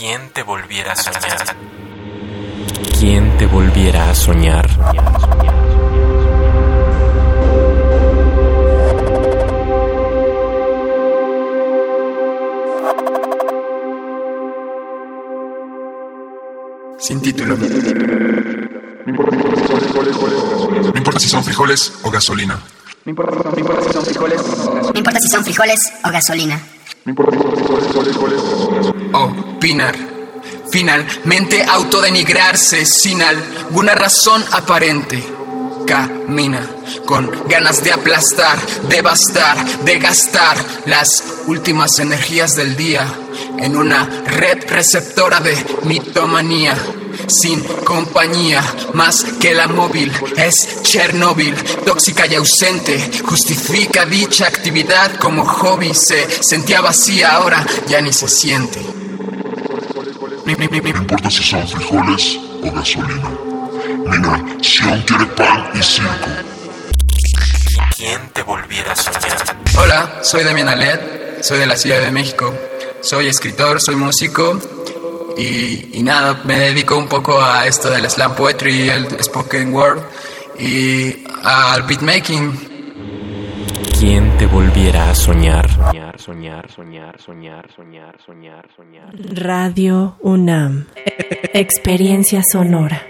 ¿Quién te volviera a soñar? ¿Quién te volviera a soñar? Sin título. No importa si son frijoles o gasolina. No importa, no importa si son frijoles. No importa si son frijoles o gasolina. Opinar. Finalmente autodenigrarse sin alguna razón aparente. Camina con ganas de aplastar, devastar, de gastar las últimas energías del día en una red receptora de mitomanía. Sin compañía, más que la móvil, es Chernobyl, tóxica y ausente. Justifica dicha actividad como hobby, se sentía vacía, ahora ya ni se siente. No importa si son frijoles o gasolina. Mi nación quiere pan y circo. ¿Quién te volviera a soñar? Hola, soy Damián Alet, soy de la Ciudad de México. Soy escritor, soy músico y, y nada, me dedico un poco a esto del slam poetry, el spoken word y al beatmaking. ¿Quién te volviera a soñar? Soñar, soñar, soñar, soñar, soñar, soñar, soñar. Radio UNAM. Experiencia sonora.